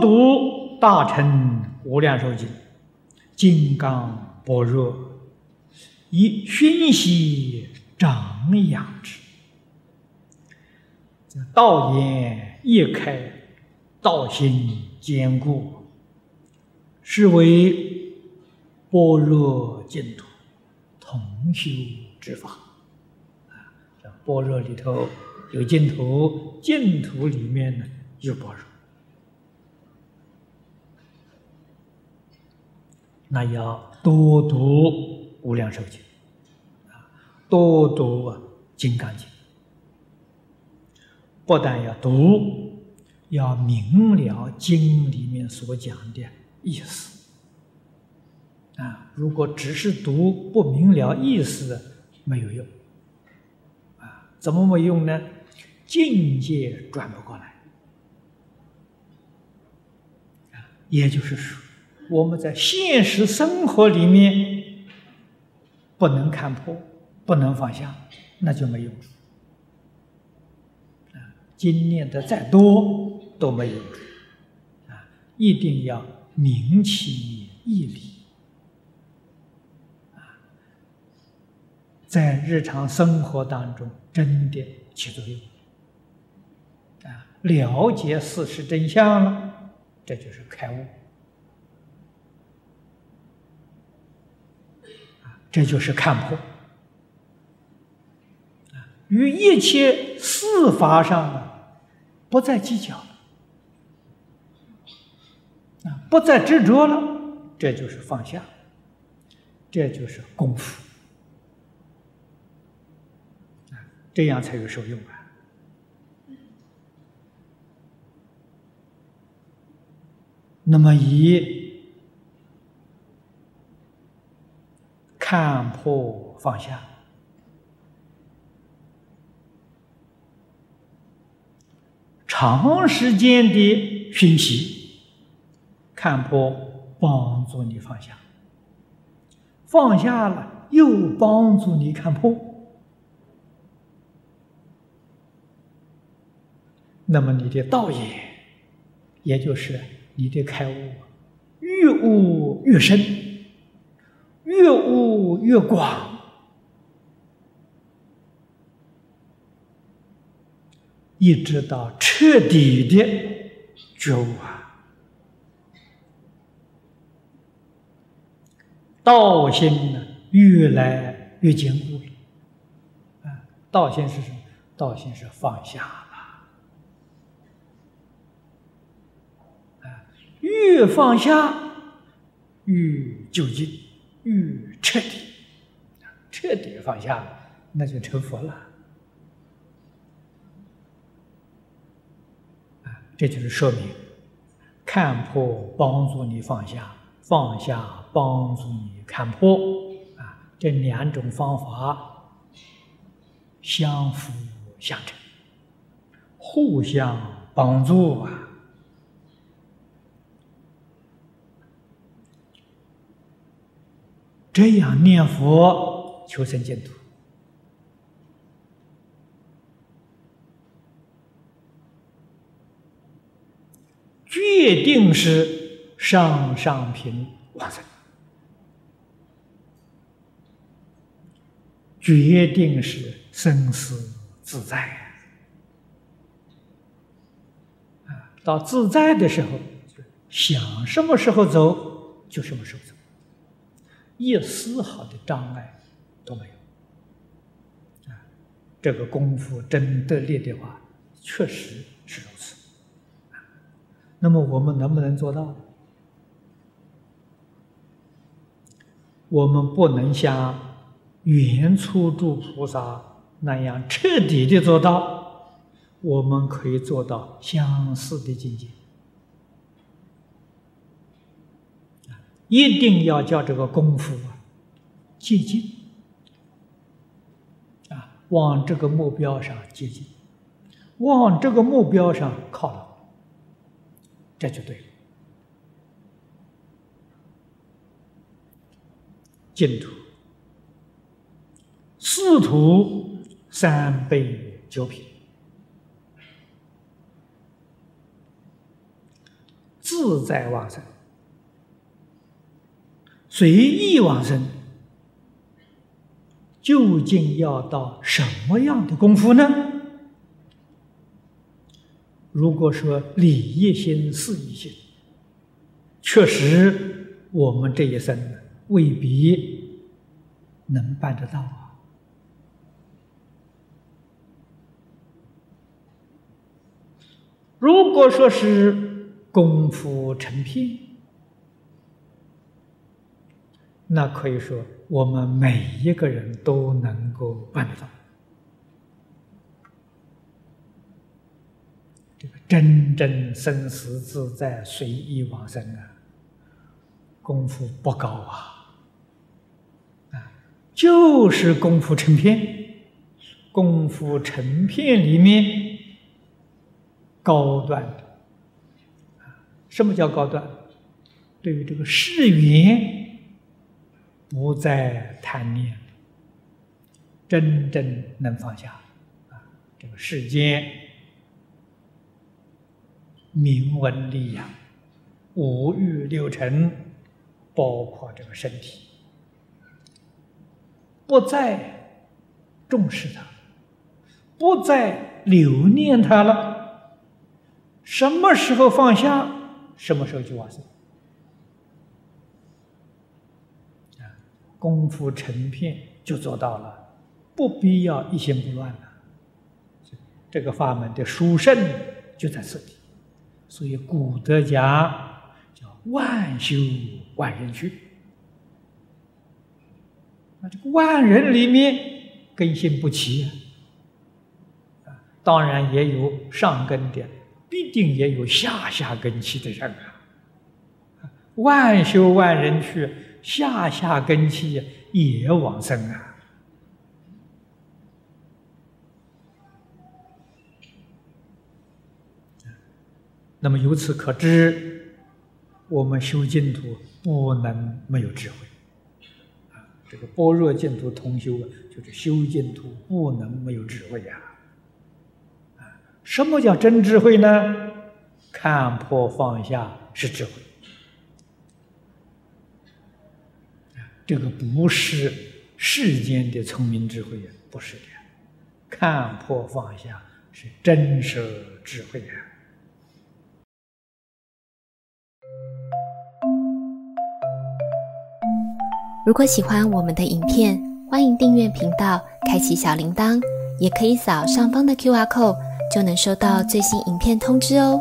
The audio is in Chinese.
读大乘无量寿经，金刚般若，以熏习长养之。道眼一开，道心坚固，是为般若净土同修之法。啊，这般若里头有净土，净土里面呢有般若。那要多读《无量寿经》，啊，多读《金刚经》。不但要读，要明了经里面所讲的意思。啊，如果只是读不明了意思，没有用。啊，怎么没用呢？境界转不过来。啊，也就是说。我们在现实生活里面不能看破，不能放下，那就没用。啊，经念的再多都没有用。啊，一定要明其义理。啊，在日常生活当中真的起作用。啊，了解事实真相了，这就是开悟。这就是看破，与一切事法上啊，不再计较啊，不再执着了，这就是放下，这就是功夫啊，这样才有受用啊。那么以。看破放下，长时间的熏习，看破帮助你放下，放下了又帮助你看破，那么你的道业，也就是你的开悟，越悟越深。越悟越广，一直到彻底的觉悟啊！道心呢，越来越坚固了。啊，道心是什么？道心是放下了。啊，越放下，越究竟。欲彻底，彻底放下了，那就成佛了。啊，这就是说明，看破帮助你放下，放下帮助你看破，啊，这两种方法相辅相成，互相帮助啊。这样念佛求生净土，决定是上上品往生，决定是生死自在啊！到自在的时候，想什么时候走就什么时候走。一丝毫的障碍都没有啊！这个功夫真得力的话，确实是如此。那么我们能不能做到？我们不能像原初住菩萨那样彻底的做到，我们可以做到相似的境界。一定要叫这个功夫啊，接近。啊，往这个目标上接近，往这个目标上靠拢，这就对了。净土，四土三杯九品，自在往生，随意往生，究竟要到什么样的功夫呢？如果说理一心、事一心，确实我们这一生未必能办得到啊。如果说是功夫成片，那可以说我们每一个人都能够办得到。这个真正生死自在、随意往生啊，功夫不高啊，啊，就是功夫成片，功夫成片里面高端的，什么叫高端？对于这个世缘不再贪念，真正能放下啊，这个世间。名闻利养，五欲六尘，包括这个身体，不再重视它，不再留念它了。什么时候放下，什么时候就完成。啊，功夫成片就做到了，不必要一心不乱了。这个法门的殊胜就在此地。所以古德讲叫万修万人去，那这个万人里面根性不齐，当然也有上根的，必定也有下下根器的人啊。万修万人去，下下根器也往生啊。那么由此可知，我们修净土不能没有智慧啊！这个般若净土同修啊，就是修净土不能没有智慧呀！啊，什么叫真智慧呢？看破放下是智慧这个不是世间的聪明智慧呀，不是的，看破放下是真实智慧呀！如果喜欢我们的影片，欢迎订阅频道，开启小铃铛，也可以扫上方的 Q R code，就能收到最新影片通知哦。